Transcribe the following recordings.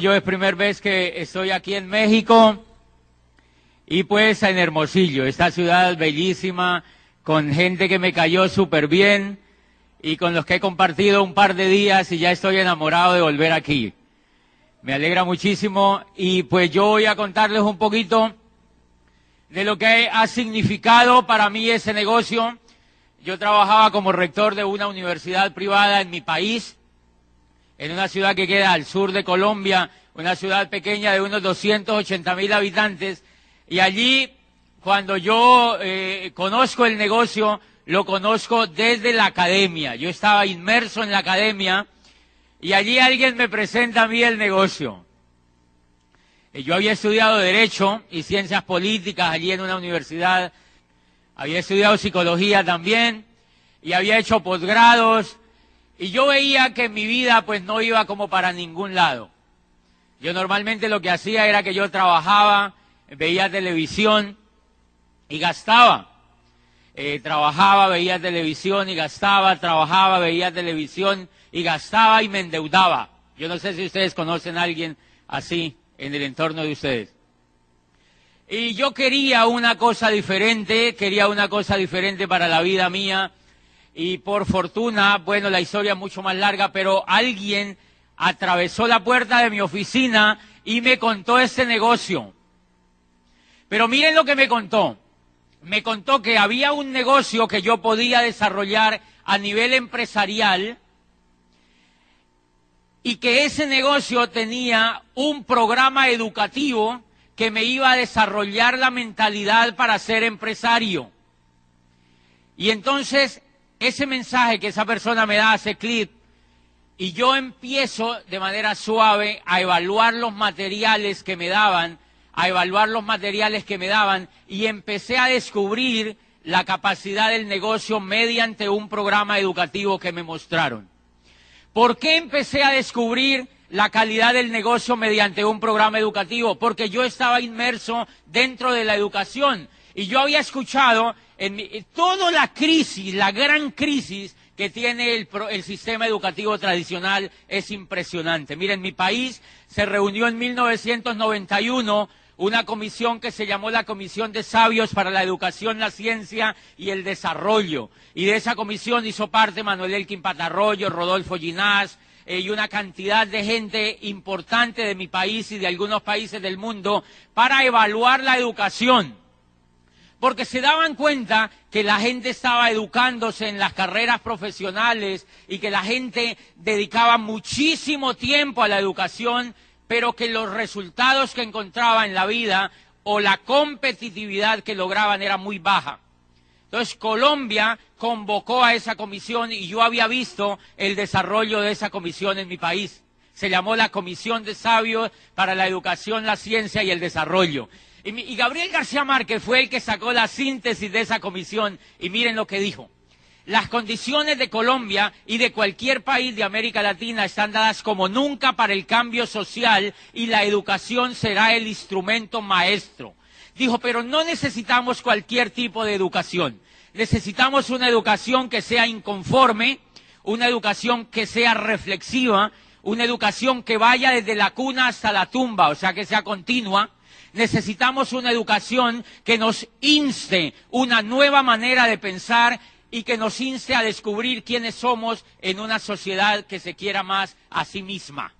Yo es primera vez que estoy aquí en México y pues en Hermosillo, esta ciudad bellísima, con gente que me cayó súper bien y con los que he compartido un par de días y ya estoy enamorado de volver aquí. Me alegra muchísimo y pues yo voy a contarles un poquito de lo que ha significado para mí ese negocio. Yo trabajaba como rector de una universidad privada en mi país en una ciudad que queda al sur de Colombia, una ciudad pequeña de unos 280 mil habitantes, y allí, cuando yo eh, conozco el negocio, lo conozco desde la academia. Yo estaba inmerso en la academia y allí alguien me presenta a mí el negocio. Eh, yo había estudiado Derecho y Ciencias Políticas allí en una universidad, había estudiado Psicología también y había hecho posgrados y yo veía que mi vida pues no iba como para ningún lado. Yo normalmente lo que hacía era que yo trabajaba, veía televisión y gastaba. Eh, trabajaba, veía televisión y gastaba, trabajaba, veía televisión y gastaba y me endeudaba. Yo no sé si ustedes conocen a alguien así en el entorno de ustedes. Y yo quería una cosa diferente, quería una cosa diferente para la vida mía y por fortuna, bueno, la historia es mucho más larga, pero alguien atravesó la puerta de mi oficina y me contó este negocio. Pero miren lo que me contó. Me contó que había un negocio que yo podía desarrollar a nivel empresarial y que ese negocio tenía un programa educativo que me iba a desarrollar la mentalidad para ser empresario. Y entonces ese mensaje que esa persona me da hace clip y yo empiezo de manera suave a evaluar los materiales que me daban, a evaluar los materiales que me daban y empecé a descubrir la capacidad del negocio mediante un programa educativo que me mostraron. ¿Por qué empecé a descubrir la calidad del negocio mediante un programa educativo? Porque yo estaba inmerso dentro de la educación y yo había escuchado en toda la crisis, la gran crisis que tiene el, el, sistema educativo tradicional es impresionante. Miren, mi país se reunió en 1991 una comisión que se llamó la Comisión de Sabios para la Educación, la Ciencia y el Desarrollo. Y de esa comisión hizo parte Manuel Elkin Patarroyo, Rodolfo Ginás, eh, y una cantidad de gente importante de mi país y de algunos países del mundo para evaluar la educación porque se daban cuenta que la gente estaba educándose en las carreras profesionales y que la gente dedicaba muchísimo tiempo a la educación, pero que los resultados que encontraba en la vida o la competitividad que lograban era muy baja. Entonces Colombia convocó a esa comisión y yo había visto el desarrollo de esa comisión en mi país. Se llamó la Comisión de Sabios para la Educación, la Ciencia y el Desarrollo. Y, Gabriel García Márquez fue el que sacó la síntesis de esa comisión y miren lo que dijo. Las condiciones de Colombia y de cualquier país de América Latina están dadas como nunca para el cambio social y la educación será el instrumento maestro. Dijo, pero no necesitamos cualquier tipo de educación. Necesitamos una educación que sea inconforme, una educación que sea reflexiva, una educación que vaya desde la cuna hasta la tumba, o sea, que sea continua, necesitamos una educación que nos inste una nueva manera de pensar y que nos inste a descubrir quiénes somos en una sociedad que se quiera más a sí misma.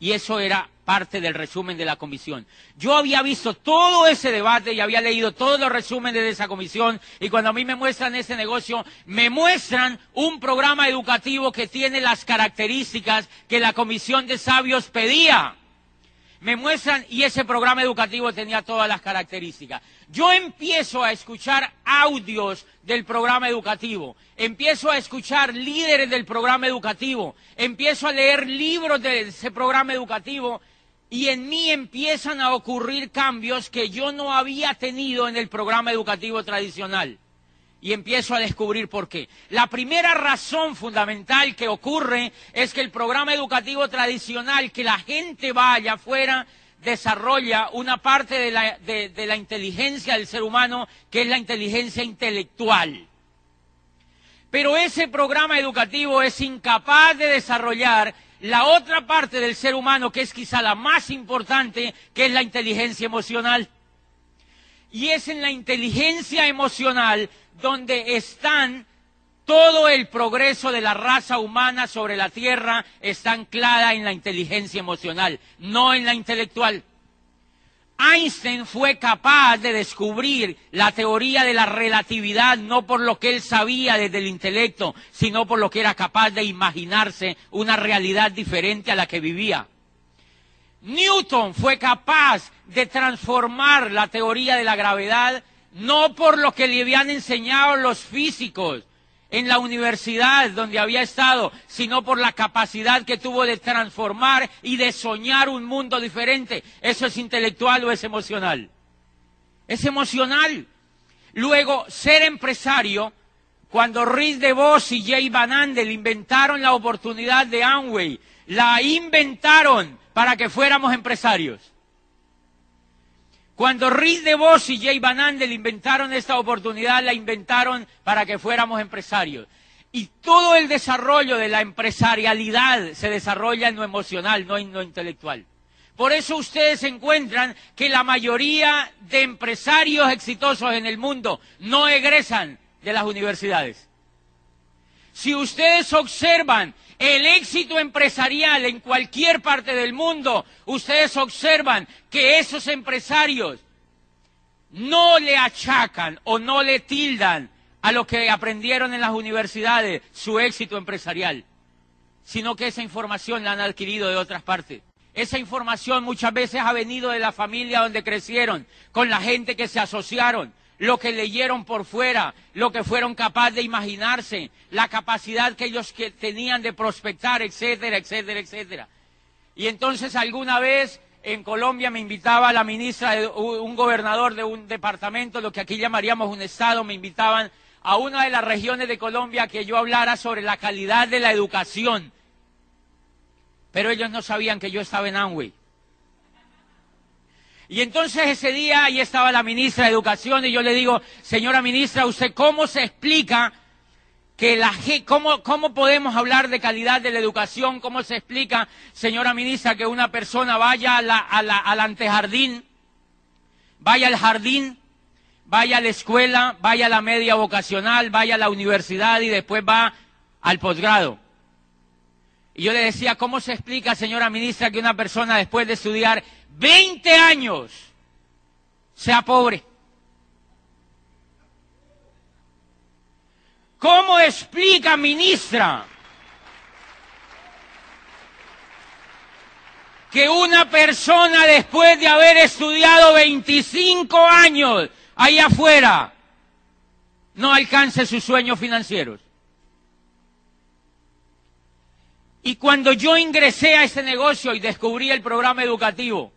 Y eso era parte del resumen de la comisión. Yo había visto todo ese debate y había leído todos los resúmenes de esa comisión y cuando a mí me muestran ese negocio, me muestran un programa educativo que tiene las características que la comisión de sabios pedía me muestran y ese programa educativo tenía todas las características. Yo empiezo a escuchar audios del programa educativo, empiezo a escuchar líderes del programa educativo, empiezo a leer libros de ese programa educativo y en mí empiezan a ocurrir cambios que yo no había tenido en el programa educativo tradicional y empiezo a descubrir por qué. La primera razón fundamental que ocurre es que el programa educativo tradicional, que la gente vaya afuera, desarrolla una parte de la, de la inteligencia del ser humano, que es la inteligencia intelectual. Pero ese programa educativo es incapaz de desarrollar la otra parte del ser humano que es quizá la más importante, que es la inteligencia emocional. Y es en la inteligencia emocional donde están todo el progreso de la raza humana sobre la Tierra está anclada en la inteligencia emocional, no en la intelectual. Einstein fue capaz de descubrir la teoría de la relatividad no por lo que él sabía desde el intelecto, sino por lo que era capaz de imaginarse una realidad diferente a la que vivía. Newton fue capaz de transformar la teoría de la gravedad no por lo que le habían enseñado los físicos, en la universidad donde había estado, sino por la capacidad que tuvo de transformar y de soñar un mundo diferente. ¿Eso es intelectual o es emocional? Es emocional. Luego, ser empresario, cuando Rhys DeVos y Jay Van Andel inventaron la oportunidad de Amway, la inventaron para que fuéramos empresarios. Cuando Riz de Vos y Jay Van Andel inventaron esta oportunidad, la inventaron para que fuéramos empresarios. Y todo el desarrollo de la empresarialidad se desarrolla en lo emocional, no en lo intelectual. Por eso ustedes encuentran que la mayoría de empresarios exitosos en el mundo no egresan de las universidades. Si ustedes observan el éxito empresarial en cualquier parte del mundo, ustedes observan que esos empresarios no le achacan o no le tildan a lo que aprendieron en las universidades su éxito empresarial, sino que esa información la han adquirido de otras partes. Esa información muchas veces ha venido de la familia donde crecieron, con la gente que se asociaron, lo que leyeron por fuera, lo que fueron capaces de imaginarse, la capacidad que ellos tenían de prospectar, etcétera, etcétera, etcétera. Y entonces alguna vez en Colombia me invitaba la ministra, de, un gobernador de un departamento, lo que aquí llamaríamos un estado, me invitaban a una de las regiones de Colombia que yo hablara sobre la calidad de la educación. Pero ellos no sabían que yo estaba en Amway. Y entonces ese día ahí estaba la ministra de Educación y yo le digo, señora ministra, ¿usted cómo se explica que la cómo, cómo podemos hablar de calidad de la educación? ¿Cómo se explica, señora ministra, que una persona vaya a la, al antejardín, vaya al jardín, vaya a la escuela, vaya a la media vocacional, vaya a la universidad y después va al posgrado? Y yo le decía, ¿cómo se explica, señora ministra, que una persona después de estudiar 20 años sea pobre? ¿Cómo explica, ministra, que una persona después de haber estudiado 25 años ahí afuera no alcance sus sueños financieros? Y cuando yo ingresé a ese negocio y descubrí el programa educativo,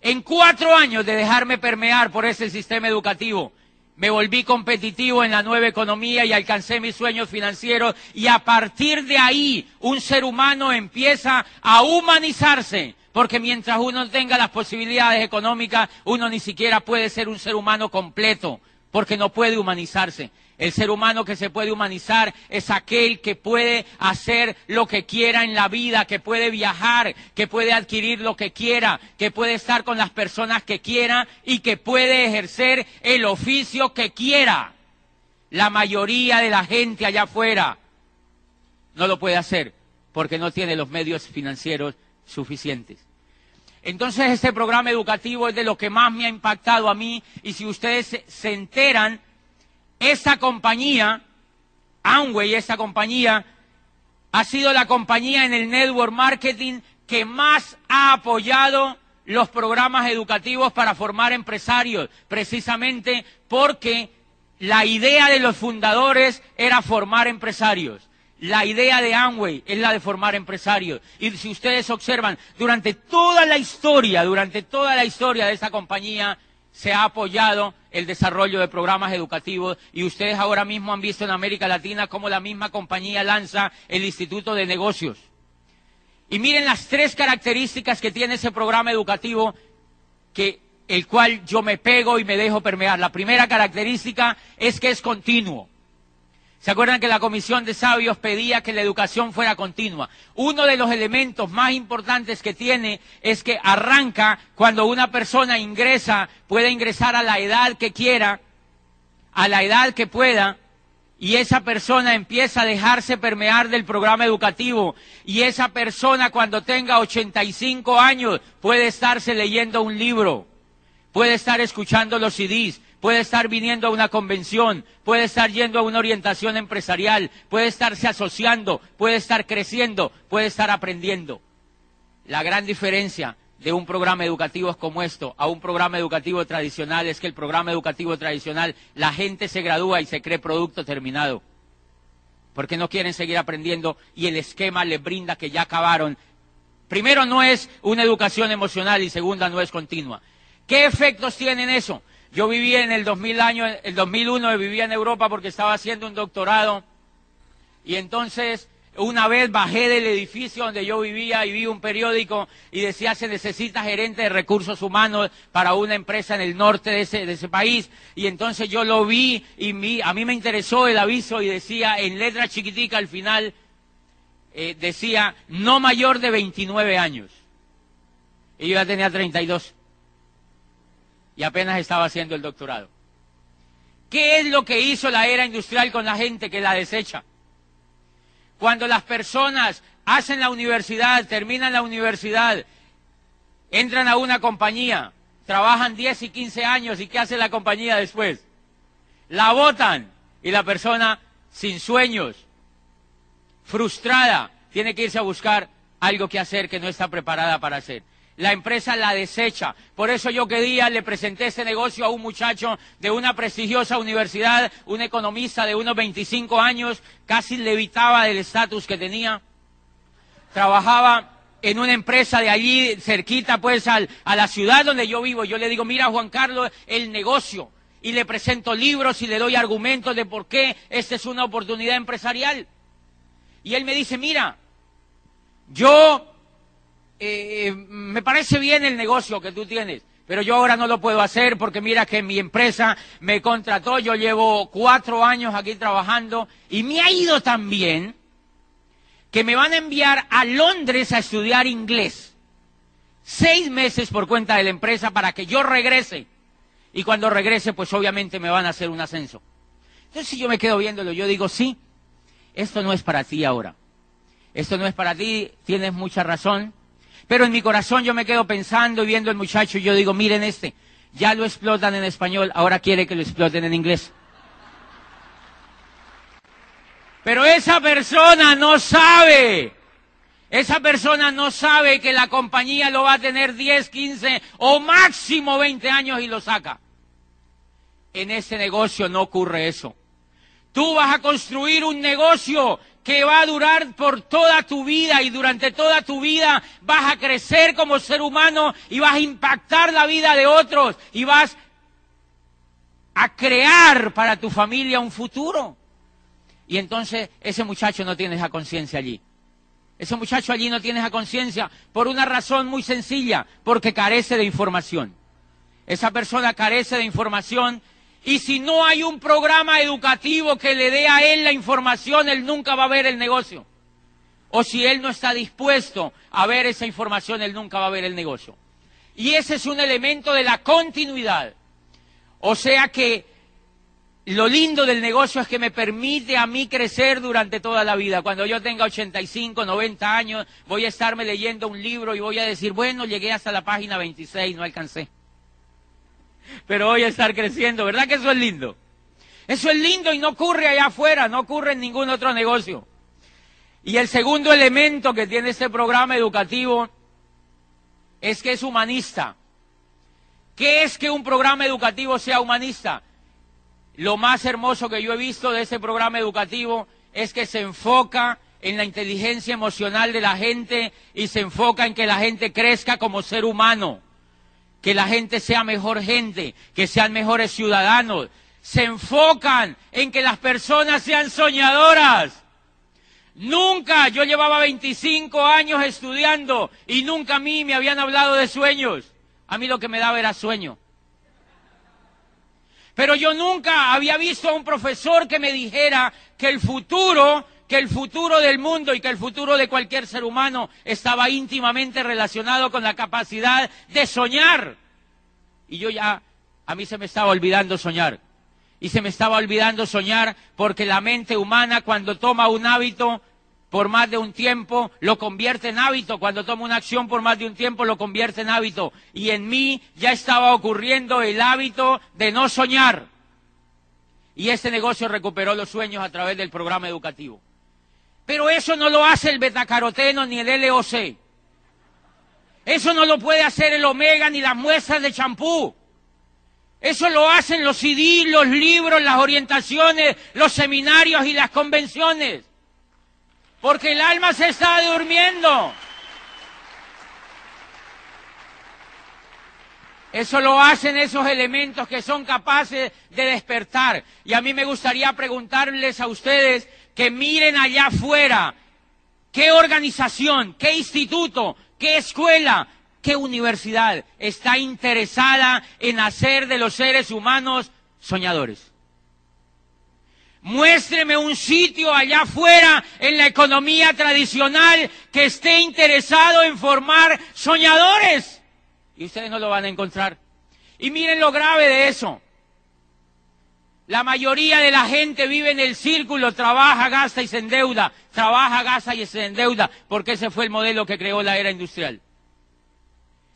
en cuatro años de dejarme permear por ese sistema educativo, me volví competitivo en la nueva economía y alcancé mis sueños financieros y a partir de ahí un ser humano empieza a humanizarse, porque mientras uno tenga las posibilidades económicas, uno ni siquiera puede ser un ser humano completo, porque no puede humanizarse. El ser humano que se puede humanizar es aquel que puede hacer lo que quiera en la vida, que puede viajar, que puede adquirir lo que quiera, que puede estar con las personas que quiera y que puede ejercer el oficio que quiera. La mayoría de la gente allá afuera no lo puede hacer porque no tiene los medios financieros suficientes. Entonces este programa educativo es de lo que más me ha impactado a mí y si ustedes se, enteran esa compañía, Amway, esa compañía, ha sido la compañía en el network marketing que más ha apoyado los programas educativos para formar empresarios, precisamente porque la idea de los fundadores era formar empresarios. La idea de Amway es la de formar empresarios. Y si ustedes observan, durante toda la historia, durante toda la historia de esa compañía, se ha apoyado el desarrollo de programas educativos y ustedes ahora mismo han visto en América Latina cómo la misma compañía lanza el Instituto de Negocios. Y miren las tres características que tiene ese programa educativo que el cual yo me pego y me dejo permear. La primera característica es que es continuo. ¿Se acuerdan que la Comisión de Sabios pedía que la educación fuera continua? Uno de los elementos más importantes que tiene es que arranca cuando una persona ingresa, puede ingresar a la edad que quiera, a la edad que pueda, y esa persona empieza a dejarse permear del programa educativo y esa persona cuando tenga 85 años puede estarse leyendo un libro, puede estar escuchando los CDs, puede estar viniendo a una convención, puede estar yendo a una orientación empresarial, puede estarse asociando, puede estar creciendo, puede estar aprendiendo. La gran diferencia de un programa educativo como esto a un programa educativo tradicional es que el programa educativo tradicional la gente se gradúa y se cree producto terminado. Porque no quieren seguir aprendiendo y el esquema les brinda que ya acabaron. Primero no es una educación emocional y segunda no es continua. ¿Qué efectos tienen eso? Yo vivía en el 2000 año, el 2001 vivía en Europa porque estaba haciendo un doctorado y entonces una vez bajé del edificio donde yo vivía y vi un periódico y decía se necesita gerente de recursos humanos para una empresa en el norte de ese, de ese país. Y entonces yo lo vi y a mí me interesó el aviso y decía en letra chiquitica al final, eh, decía no mayor de 29 años. Y yo ya tenía 32. Y apenas estaba haciendo el doctorado. ¿Qué es lo que hizo la era industrial con la gente que la desecha? Cuando las personas hacen la universidad, terminan la universidad, entran a una compañía, trabajan 10 y 15 años y ¿qué hace la compañía después? La votan y la persona sin sueños, frustrada, tiene que irse a buscar algo que hacer que no está preparada para hacer la empresa la desecha. Por eso yo que día le presenté ese negocio a un muchacho de una prestigiosa universidad, un economista de unos 25 años, casi levitaba del estatus que tenía. Trabajaba en una empresa de allí, cerquita pues a la ciudad donde yo vivo. Yo le digo, mira Juan Carlos, el negocio. Y le presento libros y le doy argumentos de por qué esta es una oportunidad empresarial. Y él me dice, mira, yo eh, me parece bien el negocio que tú tienes, pero yo ahora no lo puedo hacer porque mira que mi empresa me contrató, yo llevo cuatro años aquí trabajando y me ha ido tan bien que me van a enviar a Londres a estudiar inglés. Seis meses por cuenta de la empresa para que yo regrese. Y cuando regrese, pues obviamente me van a hacer un ascenso. Entonces si yo me quedo viéndolo, yo digo, sí, esto no es para ti ahora. Esto no es para ti, tienes mucha razón. Pero en mi corazón yo me quedo pensando y viendo al muchacho y yo digo, miren este, ya lo explotan en español, ahora quiere que lo exploten en inglés. Pero esa persona no sabe, esa persona no sabe que la compañía lo va a tener 10, 15 o máximo 20 años y lo saca. En ese negocio no ocurre eso. Tú vas a construir un negocio que va a durar por toda tu vida y durante toda tu vida vas a crecer como ser humano y vas a impactar la vida de otros y vas a crear para tu familia un futuro. Y entonces ese muchacho no tiene esa conciencia allí. Ese muchacho allí no tiene esa conciencia por una razón muy sencilla, porque carece de información. Esa persona carece de información y si no hay un programa educativo que le dé a él la información, él nunca va a ver el negocio. O si él no está dispuesto a ver esa información, él nunca va a ver el negocio. Y ese es un elemento de la continuidad. O sea que lo lindo del negocio es que me permite a mí crecer durante toda la vida. Cuando yo tenga 85, 90 años, voy a estarme leyendo un libro y voy a decir, bueno, llegué hasta la página 26, no alcancé pero voy a estar creciendo. ¿Verdad que eso es lindo? Eso es lindo y no ocurre allá afuera, no ocurre en ningún otro negocio. Y el segundo elemento que tiene este programa educativo es que es humanista. ¿Qué es que un programa educativo sea humanista? Lo más hermoso que yo he visto de ese programa educativo es que se enfoca en la inteligencia emocional de la gente y se enfoca en que la gente crezca como ser humano que la gente sea mejor gente, que sean mejores ciudadanos. Se enfocan en que las personas sean soñadoras. Nunca, yo llevaba 25 años estudiando y nunca a mí me habían hablado de sueños. A mí lo que me daba era sueño. Pero yo nunca había visto a un profesor que me dijera que el futuro, que el futuro del mundo y que el futuro de cualquier ser humano estaba íntimamente relacionado con la capacidad de soñar. Y yo ya, a mí se me estaba olvidando soñar. Y se me estaba olvidando soñar porque la mente humana cuando toma un hábito por más de un tiempo, lo convierte en hábito. Cuando toma una acción por más de un tiempo, lo convierte en hábito. Y en mí ya estaba ocurriendo el hábito de no soñar. Y este negocio recuperó los sueños a través del programa educativo. Pero eso no lo hace el betacaroteno ni el LOC. Eso no lo puede hacer el omega ni las muestras de champú. Eso lo hacen los CD, los libros, las orientaciones, los seminarios y las convenciones. Porque el alma se está durmiendo. Eso lo hacen esos elementos que son capaces de despertar. Y a mí me gustaría preguntarles a ustedes que miren allá afuera qué organización, qué instituto, qué escuela, qué universidad está interesada en hacer de los seres humanos soñadores. Muéstreme un sitio allá afuera en la economía tradicional que esté interesado en formar soñadores. Y ustedes no lo van a encontrar. Y miren lo grave de eso. La mayoría de la gente vive en el círculo, trabaja, gasta y se endeuda, trabaja, gasta y se endeuda, porque ese fue el modelo que creó la era industrial.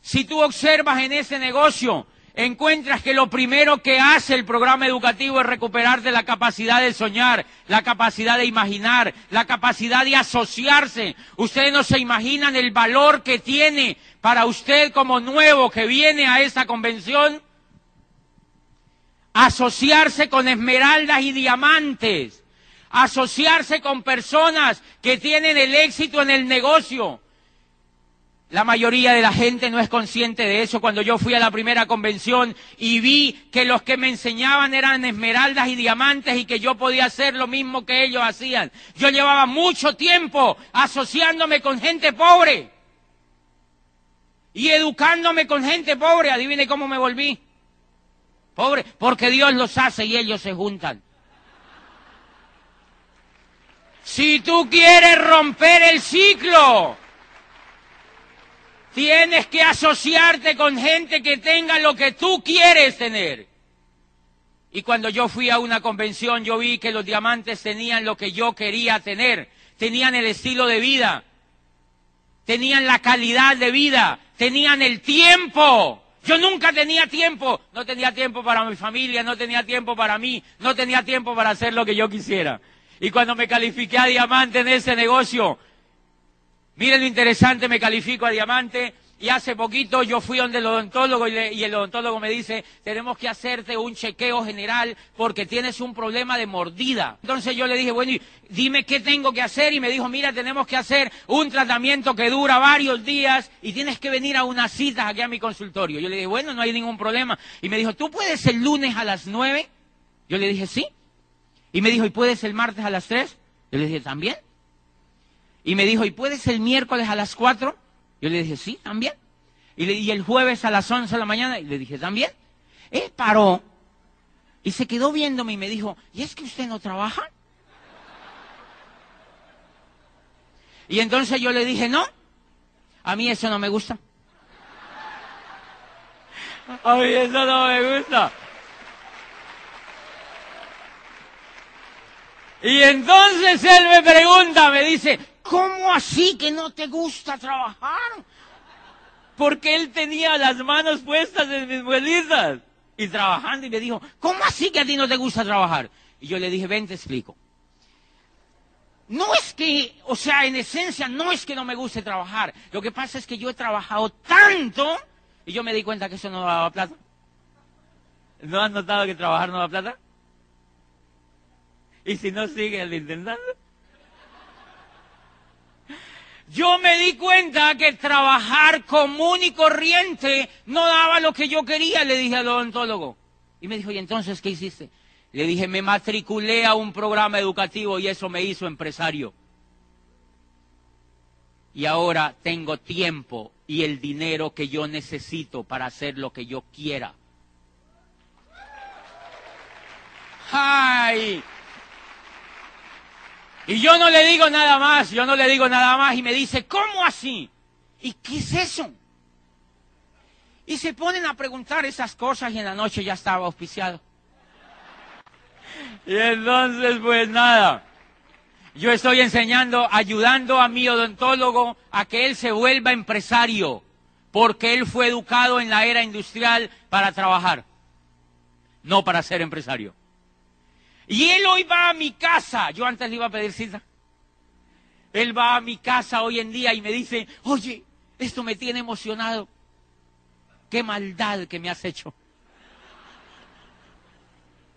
Si tú observas en ese negocio encuentras que lo primero que hace el programa educativo es recuperarte la capacidad de soñar, la capacidad de imaginar, la capacidad de asociarse. Ustedes no se imaginan el valor que tiene para usted como nuevo que viene a esta convención asociarse con esmeraldas y diamantes, asociarse con personas que tienen el éxito en el negocio, la mayoría de la gente no es consciente de eso. Cuando yo fui a la primera convención y vi que los que me enseñaban eran esmeraldas y diamantes y que yo podía hacer lo mismo que ellos hacían. Yo llevaba mucho tiempo asociándome con gente pobre y educándome con gente pobre. Adivine cómo me volví. Pobre, porque Dios los hace y ellos se juntan. Si tú quieres romper el ciclo, Tienes que asociarte con gente que tenga lo que tú quieres tener. Y cuando yo fui a una convención, yo vi que los diamantes tenían lo que yo quería tener. Tenían el estilo de vida. Tenían la calidad de vida. Tenían el tiempo. Yo nunca tenía tiempo. No tenía tiempo para mi familia, no tenía tiempo para mí, no tenía tiempo para hacer lo que yo quisiera. Y cuando me califiqué a diamante en ese negocio, Miren lo interesante, me califico a diamante y hace poquito yo fui donde el odontólogo y, el odontólogo me dice, tenemos que hacerte un chequeo general porque tienes un problema de mordida. Entonces yo le dije, bueno, dime qué tengo que hacer y me dijo, mira, tenemos que hacer un tratamiento que dura varios días y tienes que venir a unas citas aquí a mi consultorio. Yo le dije, bueno, no hay ningún problema. Y me dijo, ¿tú puedes el lunes a las nueve? Yo le dije, sí. Y me dijo, ¿y puedes el martes a las tres? Yo le dije, ¿también? Y me dijo, ¿y puedes el miércoles a las 4? Yo le dije, sí, también. Y, le, el jueves a las 11 de la mañana, y le dije, también. Él paró y se quedó viéndome y me dijo, ¿y es que usted no trabaja? Y entonces yo le dije, no, a mí eso no me gusta. A mí eso no me gusta. Y entonces él me pregunta, me dice, ¿Cómo así que no te gusta trabajar? Porque él tenía las manos puestas en mis muelitas y trabajando y me dijo, ¿cómo así que a ti no te gusta trabajar? Y yo le dije, ven, te explico. No es que, o sea, en esencia no es que no me guste trabajar. Lo que pasa es que yo he trabajado tanto y yo me di cuenta que eso no daba plata. ¿No has notado que trabajar no da plata? Y si no, sigue intentando. Yo me di cuenta que trabajar común y corriente no daba lo que yo quería, le dije al odontólogo. Y me dijo, ¿y entonces qué hiciste? Le dije, me matriculé a un programa educativo y eso me hizo empresario. Y ahora tengo tiempo y el dinero que yo necesito para hacer lo que yo quiera. Ay. Y yo no le digo nada más, yo no le digo nada más y me dice, ¿cómo así? ¿Y qué es eso? Y se ponen a preguntar esas cosas y en la noche ya estaba auspiciado. Y entonces, pues nada, yo estoy enseñando, ayudando a mi odontólogo a que él se vuelva empresario, porque él fue educado en la era industrial para trabajar, no para ser empresario. Y él hoy va a mi casa, yo antes le iba a pedir cita. Él va a mi casa hoy en día y me dice, oye, esto me tiene emocionado. Qué maldad que me has hecho.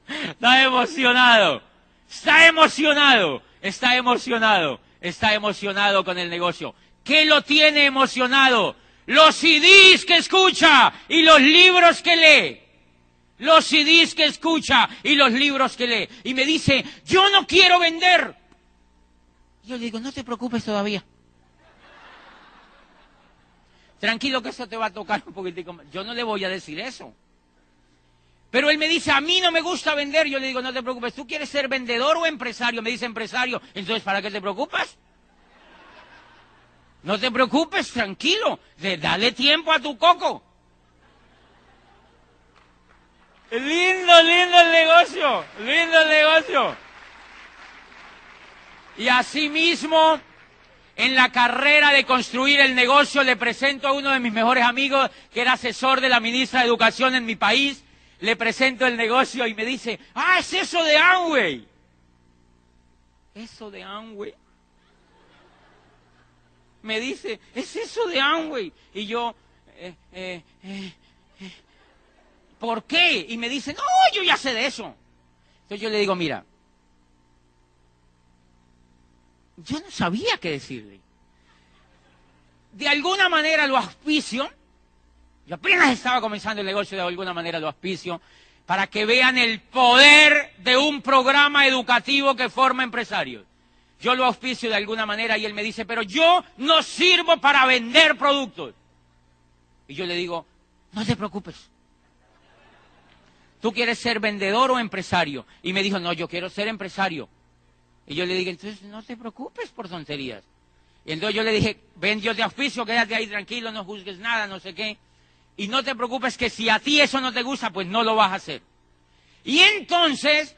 Está emocionado, está emocionado, está emocionado, está emocionado con el negocio. ¿Qué lo tiene emocionado? Los CDs que escucha y los libros que lee. Los CDs que escucha y los libros que lee. Y me dice, yo no quiero vender. Yo le digo, no te preocupes todavía. Tranquilo que eso te va a tocar un poquitico. Yo no le voy a decir eso. Pero él me dice, a mí no me gusta vender. Yo le digo, no te preocupes, ¿tú quieres ser vendedor o empresario? Me dice empresario. Entonces, ¿para qué te preocupas? No te preocupes, tranquilo. dale tiempo a tu coco. Lindo, lindo el negocio. Lindo el negocio. Y asimismo, en la carrera de construir el negocio, le presento a uno de mis mejores amigos, que era asesor de la ministra de Educación en mi país, le presento el negocio y me dice, ah, es eso de Amway. Eso de Amway. Me dice, es eso de Amway. Y yo, eh, eh, eh, ¿por qué? Y me dice, no, yo ya sé de eso. Entonces yo le digo, mira, yo no sabía qué decirle. De alguna manera lo auspicio, yo apenas estaba comenzando el negocio, de alguna manera lo auspicio, para que vean el poder de un programa educativo que forma empresarios. Yo lo auspicio de alguna manera y él me dice, pero yo no sirvo para vender productos. Y yo le digo, no te preocupes. ¿Tú quieres ser vendedor o empresario? Y me dijo, no, yo quiero ser empresario. Y yo le dije, entonces no te preocupes por tonterías. Y entonces yo le dije, ven, yo te auspicio, quédate ahí tranquilo, no juzgues nada, no sé qué. Y no te preocupes que si a ti eso no te gusta, pues no lo vas a hacer. Y entonces,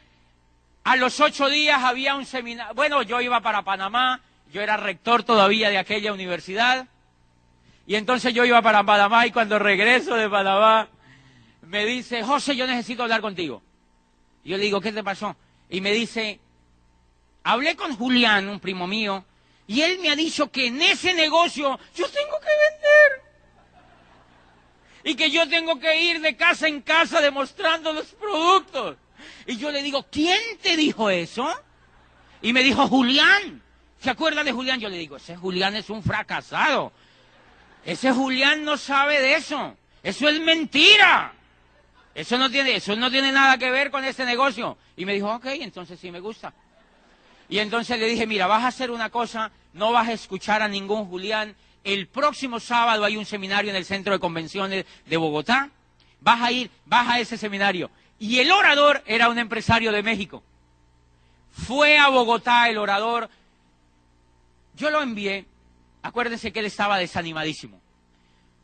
a los ocho días había un seminario. Bueno, yo iba para Panamá, yo era rector todavía de aquella universidad. Y entonces yo iba para Panamá y cuando regreso de Panamá, me dice, José, yo necesito hablar contigo. Yo le digo, ¿qué te pasó? Y me dice, hablé con Julián, un primo mío, y él me ha dicho que en ese negocio yo tengo que vender. Y que yo tengo que ir de casa en casa demostrando los productos. Y yo le digo, ¿quién te dijo eso? Y me dijo, Julián. ¿Se acuerda de Julián? Yo le digo, ese Julián es un fracasado. Ese Julián no sabe de eso. Eso es mentira. Eso no tiene, eso no tiene nada que ver con ese negocio. Y me dijo, ok, entonces sí me gusta. Y entonces le dije, mira, vas a hacer una cosa, no vas a escuchar a ningún Julián. El próximo sábado hay un seminario en el Centro de Convenciones de Bogotá. Vas a ir, vas a ese seminario. Y el orador era un empresario de México. Fue a Bogotá el orador. Yo lo envié. Acuérdense que él estaba desanimadísimo.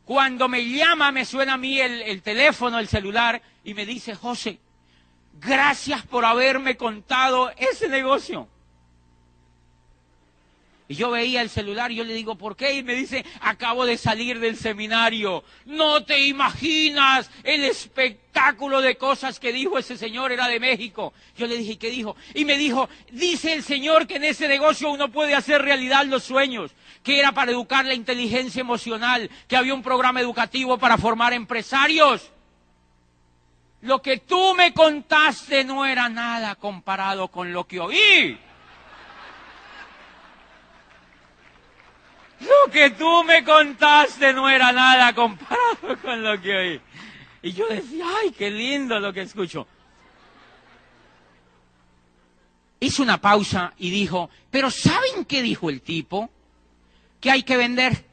Cuando me llama, me suena a mí el, el teléfono, el celular, y me dice, José, gracias por haberme contado ese negocio. Y yo veía el celular y yo le digo, ¿por qué? Y me dice, acabo de salir del seminario. No te imaginas el espectáculo de cosas que dijo ese señor, era de México. Yo le dije, ¿qué dijo? Y me dijo, dice el señor que en ese negocio uno puede hacer realidad los sueños, que era para educar la inteligencia emocional, que había un programa educativo para formar empresarios. Lo que tú me contaste no era nada comparado con lo que oí. Lo que tú me contaste no era nada comparado con lo que oí. Y yo decía, ay, qué lindo lo que escucho. Hizo una pausa y dijo, pero ¿saben qué dijo el tipo? Que hay que vender.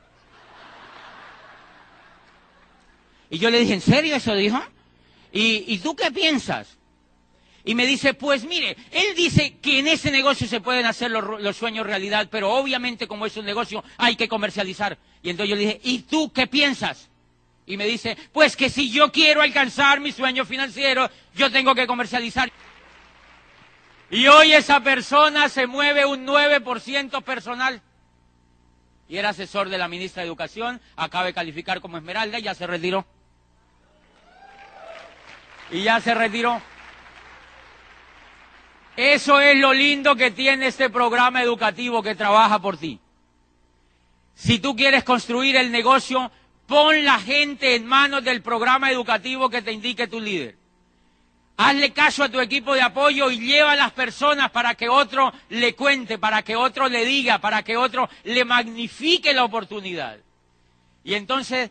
Y yo le dije, ¿en serio eso dijo? ¿Y, ¿Y, tú qué piensas? Y me dice, pues mire, él dice que en ese negocio se pueden hacer los, sueños realidad, pero obviamente como es un negocio hay que comercializar. Y entonces yo le dije, ¿y tú qué piensas? Y me dice, pues que si yo quiero alcanzar mi sueño financiero, yo tengo que comercializar. Y hoy esa persona se mueve un 9% personal. Y era asesor de la ministra de Educación, acaba de calificar como Esmeralda y ya se retiró. Y ya se retiró. Eso es lo lindo que tiene este programa educativo que trabaja por ti. Si tú quieres construir el negocio, pon la gente en manos del programa educativo que te indique tu líder. Hazle caso a tu equipo de apoyo y lleva a las personas para que otro le cuente, para que otro le diga, para que otro le magnifique la oportunidad. Y entonces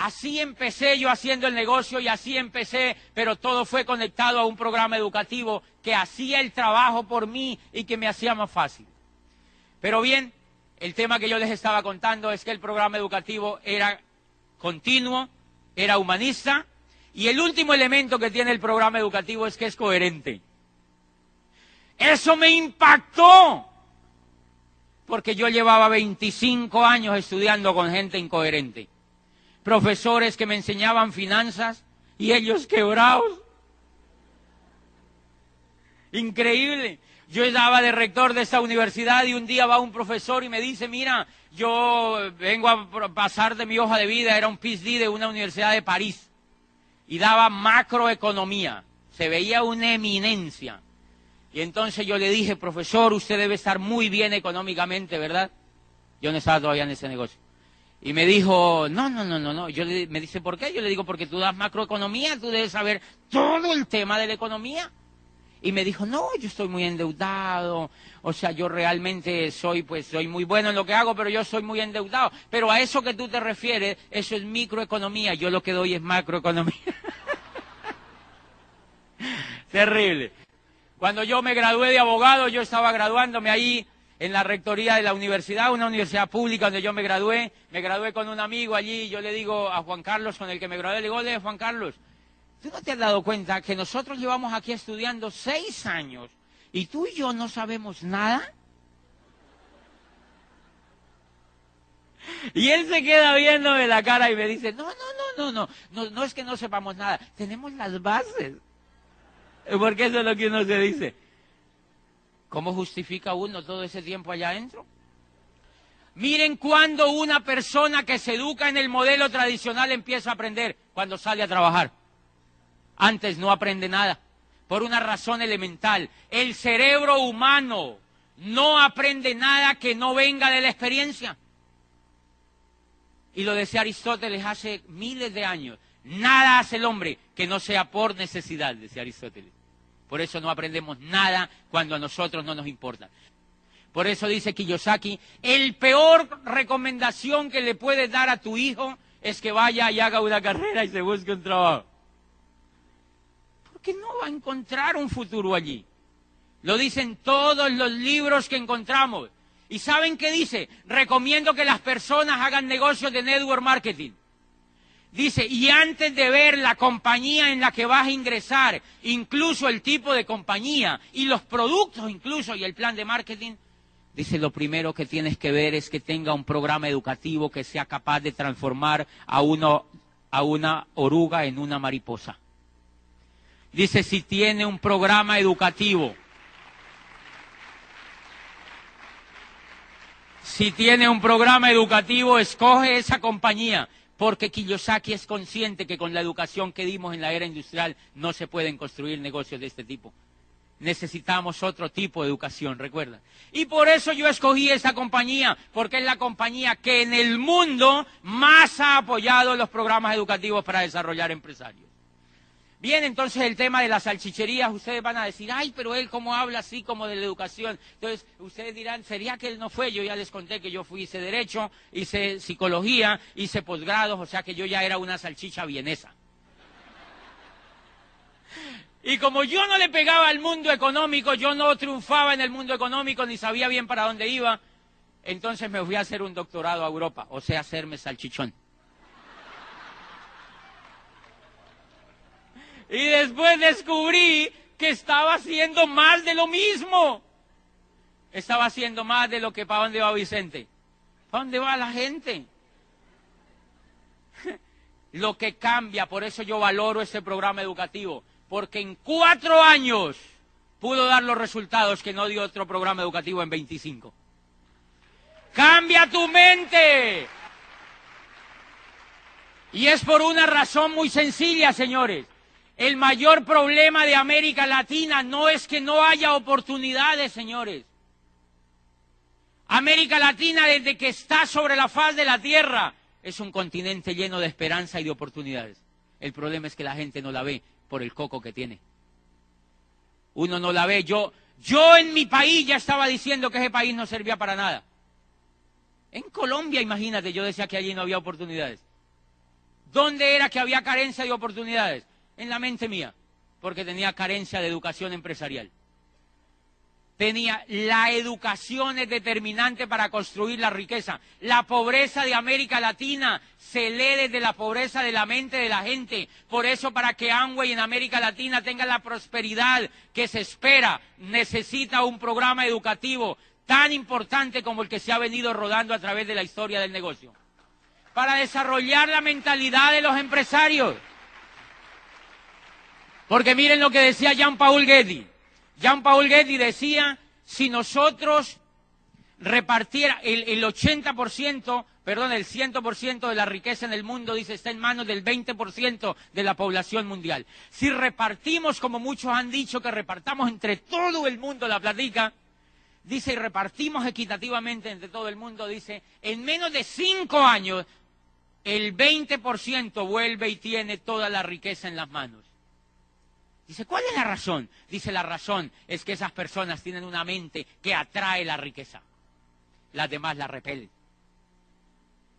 Así empecé yo haciendo el negocio y así empecé, pero todo fue conectado a un programa educativo que hacía el trabajo por mí y que me hacía más fácil. Pero bien, el tema que yo les estaba contando es que el programa educativo era continuo, era humanista y el último elemento que tiene el programa educativo es que es coherente. Eso me impactó porque yo llevaba 25 años estudiando con gente incoherente profesores que me enseñaban finanzas y ellos quebrados. Increíble. Yo estaba de rector de esa universidad y un día va un profesor y me dice, mira, yo vengo a pasar de mi hoja de vida, era un PhD de una universidad de París y daba macroeconomía, se veía una eminencia. Y entonces yo le dije, profesor, usted debe estar muy bien económicamente, ¿verdad? Yo no estaba todavía en ese negocio. Y me dijo, no, no, no, no, no. Yo le, me dice, ¿por qué? Yo le digo, porque tú das macroeconomía, tú debes saber todo el tema de la economía. Y me dijo, no, yo estoy muy endeudado, o sea, yo realmente soy, pues, soy muy bueno en lo que hago, pero yo soy muy endeudado. Pero a eso que tú te refieres, eso es microeconomía, yo lo que doy es macroeconomía. Terrible. Cuando yo me gradué de abogado, yo estaba graduándome ahí en la rectoría de la universidad, una universidad pública donde yo me gradué. Me gradué con un amigo allí yo le digo a Juan Carlos, con el que me gradué, le digo, oye, Juan Carlos, ¿tú no te has dado cuenta que nosotros llevamos aquí estudiando seis años y tú y yo no sabemos nada? Y él se queda viéndome la cara y me dice, no, no, no, no, no, no, no es que no sepamos nada, tenemos las bases. Porque eso es lo que uno se dice. ¿Cómo justifica uno todo ese tiempo allá adentro? Miren cuando una persona que se educa en el modelo tradicional empieza a aprender, cuando sale a trabajar. Antes no aprende nada, por una razón elemental. El cerebro humano no aprende nada que no venga de la experiencia. Y lo decía Aristóteles hace miles de años. Nada hace el hombre que no sea por necesidad, decía Aristóteles. Por eso no aprendemos nada cuando a nosotros no nos importa. Por eso dice Kiyosaki, el peor recomendación que le puedes dar a tu hijo es que vaya y haga una carrera y se busque un trabajo. Porque no va a encontrar un futuro allí. Lo dicen todos los libros que encontramos. ¿Y saben qué dice? Recomiendo que las personas hagan negocios de network marketing. Dice, y antes de ver la compañía en la que vas a ingresar, incluso el tipo de compañía y los productos incluso y el plan de marketing, dice, lo primero que tienes que ver es que tenga un programa educativo que sea capaz de transformar a, a una oruga en una mariposa. Dice, si tiene un programa educativo, si tiene un programa educativo, escoge esa compañía porque Kiyosaki es consciente que con la educación que dimos en la era industrial no se pueden construir negocios de este tipo. Necesitamos otro tipo de educación, recuerda. Y por eso yo escogí esa compañía, porque es la compañía que en el mundo más ha apoyado los programas educativos para desarrollar empresarios. Bien, entonces el tema de las salchicherías, ustedes van a decir, ay, pero él cómo habla así como de la educación. Entonces, ustedes dirán, ¿sería que él no fue? Yo ya les conté que yo fui, hice Derecho, hice Psicología, hice posgrados, o sea que yo ya era una salchicha vienesa. Y como yo no le pegaba al mundo económico, yo no triunfaba en el mundo económico, ni sabía bien para dónde iba, entonces me fui a hacer un doctorado a Europa, o sea, hacerme salchichón. Y después descubrí que estaba haciendo más de lo mismo. Estaba haciendo más de lo que para dónde va Vicente. ¿Para dónde va la gente? Lo que cambia, por eso yo valoro este programa educativo, porque en cuatro años pudo dar los resultados que no dio otro programa educativo en 25. Cambia tu mente. Y es por una razón muy sencilla, señores. El mayor problema de América Latina no es que no haya oportunidades, señores. América Latina, desde que está sobre la faz de la tierra, es un continente lleno de esperanza y de oportunidades. El problema es que la gente no la ve por el coco que tiene. Uno no la ve. Yo, yo en mi país ya estaba diciendo que ese país no servía para nada. En Colombia, imagínate, yo decía que allí no había oportunidades. ¿Dónde era que había carencia de oportunidades? En la mente mía, porque tenía carencia de educación empresarial. Tenía la educación es determinante para construir la riqueza. La pobreza de América Latina se lee desde la pobreza de la mente de la gente. Por eso para que Amway en América Latina tenga la prosperidad que se espera, necesita un programa educativo tan importante como el que se ha venido rodando a través de la historia del negocio para desarrollar la mentalidad de los empresarios. Porque miren lo que decía Jean-Paul Getty. Jean-Paul Getty decía, si nosotros repartiera el, el 80%, perdón, el 100% de la riqueza en el mundo, dice, está en manos del 20% de la población mundial. Si repartimos, como muchos han dicho, que repartamos entre todo el mundo la platica, dice, y repartimos equitativamente entre todo el mundo, dice, en menos de cinco años el 20% vuelve y tiene toda la riqueza en las manos. Dice, ¿cuál es la razón? Dice, la razón es que esas personas tienen una mente que atrae la riqueza. Las demás la repelen.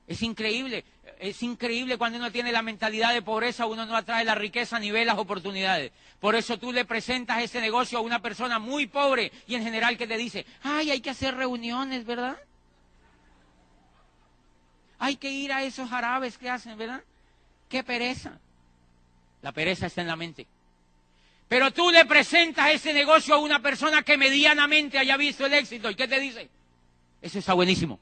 Es increíble, es increíble cuando uno tiene la mentalidad de pobreza, uno no atrae la riqueza ni ve las oportunidades. Por eso tú le presentas ese negocio a una persona muy pobre y en general que te dice, ay, hay que hacer reuniones, ¿verdad? Hay que ir a esos árabes que hacen, ¿verdad? Qué pereza. La pereza está en la mente. Pero tú le presentas ese negocio a una persona que medianamente haya visto el éxito. ¿Y qué te dice? Eso está buenísimo.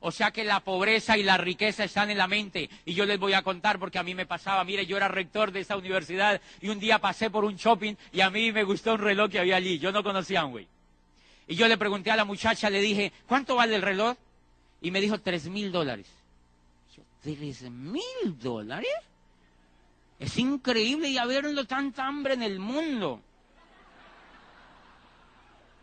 O sea que la pobreza y la riqueza están en la mente. Y yo les voy a contar porque a mí me pasaba. Mire, yo era rector de esa universidad y un día pasé por un shopping y a mí me gustó un reloj que había allí. Yo no conocía a un güey. Y yo le pregunté a la muchacha, le dije, ¿cuánto vale el reloj? y me dijo tres mil dólares. ¿Tres mil dólares? Es increíble y haberlo tanta hambre en el mundo.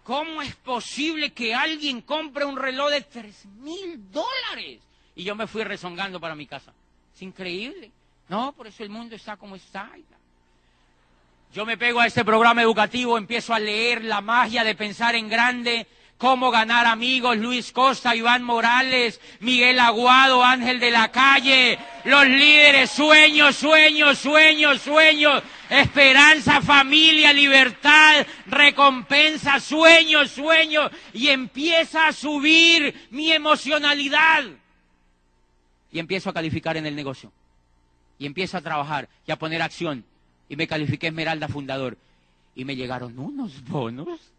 ¿Cómo es posible que alguien compre un reloj de tres mil dólares? Y yo me fui rezongando para mi casa. Es increíble. No, por eso el mundo está como está. Yo me pego a este programa educativo, empiezo a leer la magia de pensar en grande, Cómo ganar amigos, Luis Costa, Iván Morales, Miguel Aguado, Ángel de la Calle, los líderes, sueños, sueños, sueños, sueños, esperanza, familia, libertad, recompensa, sueños, sueños, y empieza a subir mi emocionalidad. Y empiezo a calificar en el negocio. Y empiezo a trabajar y a poner acción. Y me califiqué Esmeralda Fundador. Y me llegaron unos bonos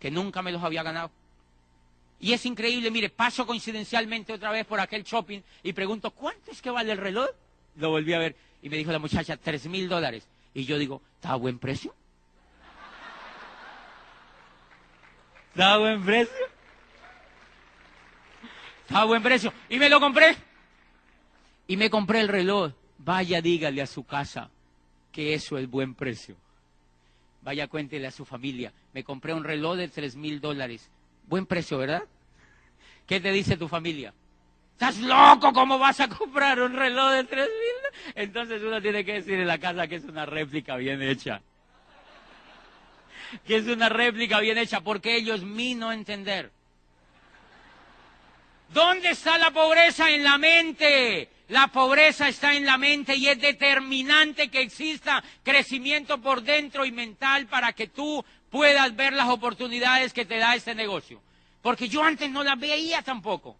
que nunca me los había ganado. Y es increíble, mire, paso coincidencialmente otra vez por aquel shopping y pregunto, ¿cuánto es que vale el reloj? Lo volví a ver y me dijo la muchacha, tres mil dólares. Y yo digo, ¿está a buen precio? ¿Está a buen precio? ¿Está a buen precio? Y me lo compré. Y me compré el reloj. Vaya, dígale a su casa que eso es buen precio. Vaya, cuéntele a su familia. Me compré un reloj de tres mil dólares. Buen precio, ¿verdad? ¿Qué te dice tu familia? ¿Estás loco? ¿Cómo vas a comprar un reloj de tres mil? Entonces uno tiene que decir en la casa que es una réplica bien hecha. Que es una réplica bien hecha, porque ellos mí no entender. ¿Dónde está la pobreza? En la mente. La pobreza está en la mente y es determinante que exista crecimiento por dentro y mental para que tú puedas ver las oportunidades que te da este negocio. Porque yo antes no las veía tampoco.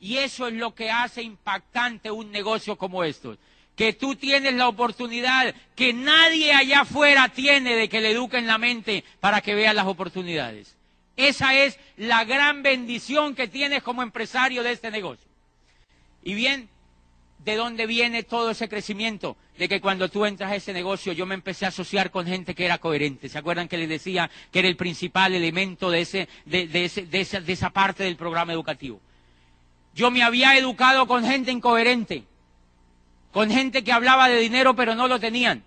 Y eso es lo que hace impactante un negocio como estos. que tú tienes la oportunidad que nadie allá afuera tiene de que le eduquen la mente para que vea las oportunidades. Esa es la gran bendición que tienes como empresario de este negocio. Y bien, ¿de dónde viene todo ese crecimiento? De que cuando tú entras a ese negocio yo me empecé a asociar con gente que era coherente. ¿Se acuerdan que les decía que era el principal elemento de, ese, de, ese, de, esa, de esa parte del programa educativo? Yo me había educado con gente incoherente, con gente que hablaba de dinero pero no lo tenían,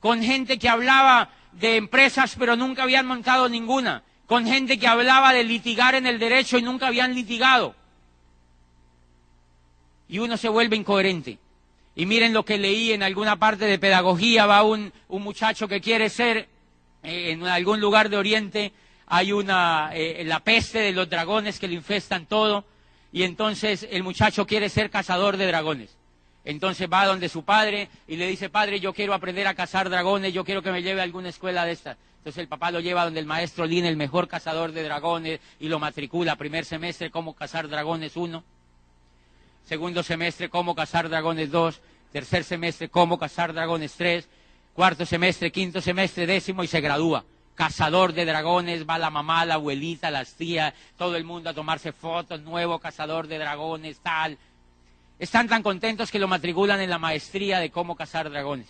con gente que hablaba de empresas pero nunca habían montado ninguna, con gente que hablaba de litigar en el derecho y nunca habían litigado y uno se vuelve incoherente. Y miren lo que leí en alguna parte de pedagogía, va un, un muchacho que quiere ser eh, en algún lugar de Oriente, hay una, eh, la peste de los dragones que le infestan todo, y entonces el muchacho quiere ser cazador de dragones. Entonces va donde su padre y le dice, padre, yo quiero aprender a cazar dragones, yo quiero que me lleve a alguna escuela de estas. Entonces el papá lo lleva donde el maestro Lin, el mejor cazador de dragones, y lo matricula primer semestre como cazar dragones uno segundo semestre cómo cazar dragones 2, tercer semestre cómo cazar dragones 3, cuarto semestre, quinto semestre, décimo y se gradúa. Cazador de dragones, va la mamá, la abuelita, las tías, todo el mundo a tomarse fotos, nuevo cazador de dragones, tal. Están tan contentos que lo matriculan en la maestría de cómo cazar dragones.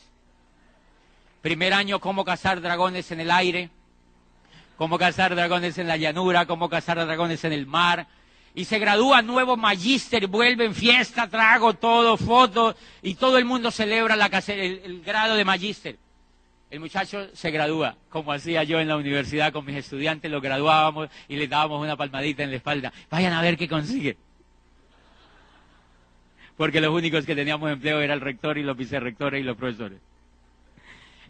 Primer año, cómo cazar dragones en el aire, cómo cazar dragones en la llanura, cómo cazar dragones en el mar, y se gradúa nuevo magíster, vuelven fiesta, trago, todo, fotos, y todo el mundo celebra el, grado de magíster. El muchacho se gradúa, como hacía yo en la universidad con mis estudiantes, lo graduábamos y le dábamos una palmadita en la espalda. Vayan a ver qué consigue. Porque los únicos que teníamos empleo era el rector y los vicerrectores y los profesores.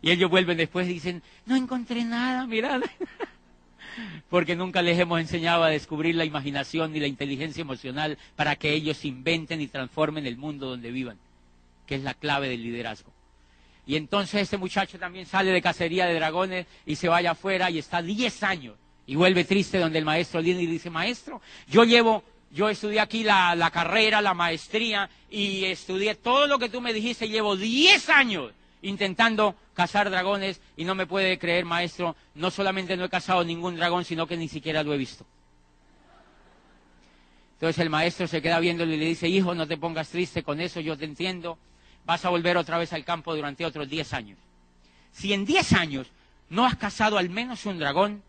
Y ellos vuelven después y dicen, no encontré nada, mirad. porque nunca les hemos enseñado a descubrir la imaginación ni la inteligencia emocional para que ellos inventen y transformen el mundo donde vivan, que es la clave del liderazgo. Y entonces este muchacho también sale de cacería de dragones y se vaya afuera y está 10 años y vuelve triste donde el maestro viene y dice, maestro, yo llevo, yo estudié aquí la, la carrera, la maestría y estudié todo lo que tú me dijiste, llevo 10 años intentando cazar dragones y no me puede creer, maestro, no solamente no he cazado ningún dragón, sino que ni siquiera lo he visto. Entonces el maestro se queda viéndolo y le dice, hijo, no te pongas triste con eso, yo te entiendo, vas a volver otra vez al campo durante otros 10 años. Si en 10 años no has cazado al menos un dragón,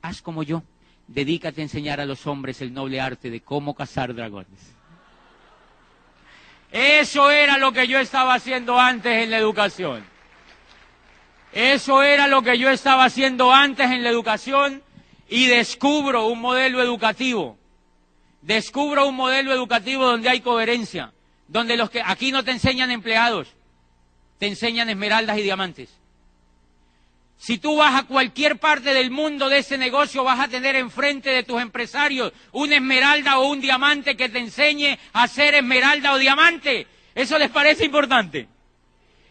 haz como yo, dedícate a enseñar a los hombres el noble arte de cómo cazar dragones. Eso era lo que yo estaba haciendo antes en la educación. Eso era lo que yo estaba haciendo antes en la educación y descubro un modelo educativo. Descubro un modelo educativo donde hay coherencia, donde los que aquí no te enseñan empleados, te enseñan esmeraldas y diamantes. Si tú vas a cualquier parte del mundo de ese negocio, vas a tener enfrente de tus empresarios una esmeralda o un diamante que te enseñe a ser esmeralda o diamante. ¿Eso les parece importante?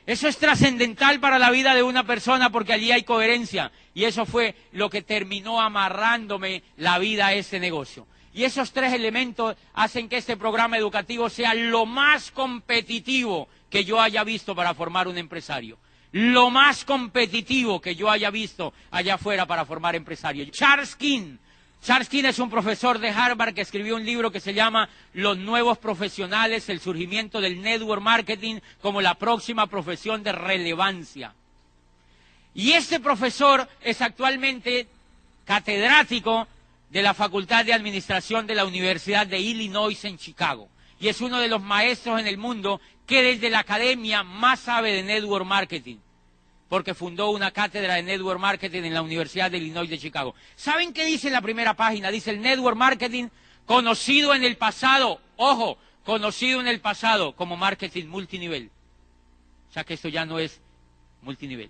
Eso es trascendental para la vida de una persona porque allí hay coherencia. Y eso fue lo que terminó amarrándome la vida a ese negocio. Y esos tres elementos hacen que este programa educativo sea lo más competitivo que yo haya visto para formar un empresario lo más competitivo que yo haya visto allá afuera para formar empresarios. Charles King. Charles King es un profesor de Harvard que escribió un libro que se llama Los nuevos profesionales, el surgimiento del network marketing como la próxima profesión de relevancia. Y este profesor es actualmente catedrático de la Facultad de Administración de la Universidad de Illinois en Chicago. Y es uno de los maestros en el mundo que desde la academia más sabe de network marketing, porque fundó una cátedra de network marketing en la Universidad de Illinois de Chicago. ¿Saben qué dice en la primera página? Dice el network marketing conocido en el pasado, ojo, conocido en el pasado como marketing multinivel. O sea que esto ya no es multinivel.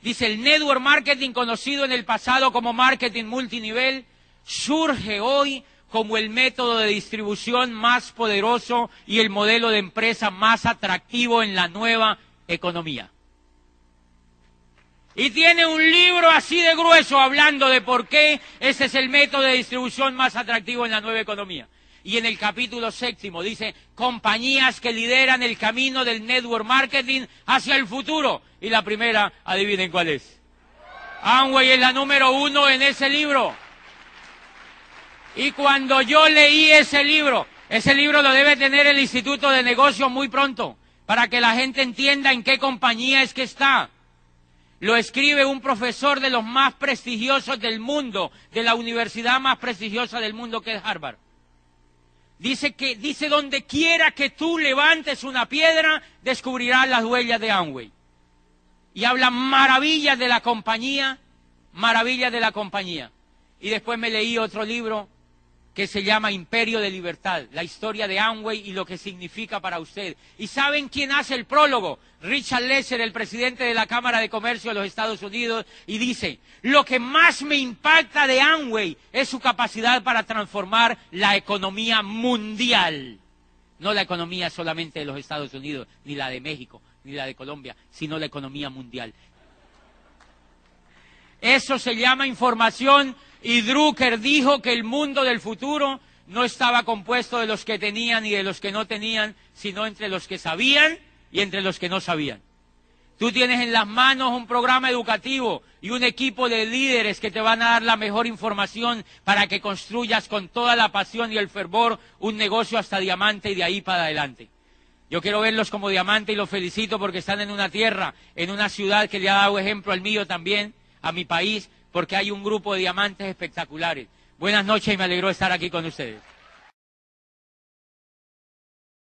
Dice el network marketing conocido en el pasado como marketing multinivel surge hoy como el método de distribución más poderoso y el modelo de empresa más atractivo en la nueva economía. Y tiene un libro así de grueso hablando de por qué ese es el método de distribución más atractivo en la nueva economía. Y en el capítulo séptimo dice, compañías que lideran el camino del network marketing hacia el futuro. Y la primera, adivinen cuál es. Amway es la número uno en ese libro. Y cuando yo leí ese libro, ese libro lo debe tener el Instituto de Negocios muy pronto, para que la gente entienda en qué compañía es que está. Lo escribe un profesor de los más prestigiosos del mundo, de la universidad más prestigiosa del mundo que es Harvard. Dice que, dice donde quiera que tú levantes una piedra, descubrirás las huellas de Amway. Y habla maravillas de la compañía, maravillas de la compañía. Y después me leí otro libro que se llama Imperio de Libertad, la historia de Amway y lo que significa para usted. ¿Y saben quién hace el prólogo? Richard Lesser, el presidente de la Cámara de Comercio de los Estados Unidos, y dice, lo que más me impacta de Amway es su capacidad para transformar la economía mundial. No la economía solamente de los Estados Unidos, ni la de México, ni la de Colombia, sino la economía mundial. Eso se llama información y Drucker dijo que el mundo del futuro no estaba compuesto de los que tenían y de los que no tenían, sino entre los que sabían y entre los que no sabían. Tú tienes en las manos un programa educativo y un equipo de líderes que te van a dar la mejor información para que construyas con toda la pasión y el fervor un negocio hasta diamante y de ahí para adelante. Yo quiero verlos como diamante y los felicito porque están en una tierra, en una ciudad que le ha dado ejemplo al mío también, a mi país, porque hay un grupo de diamantes espectaculares. Buenas noches y me alegro estar aquí con ustedes.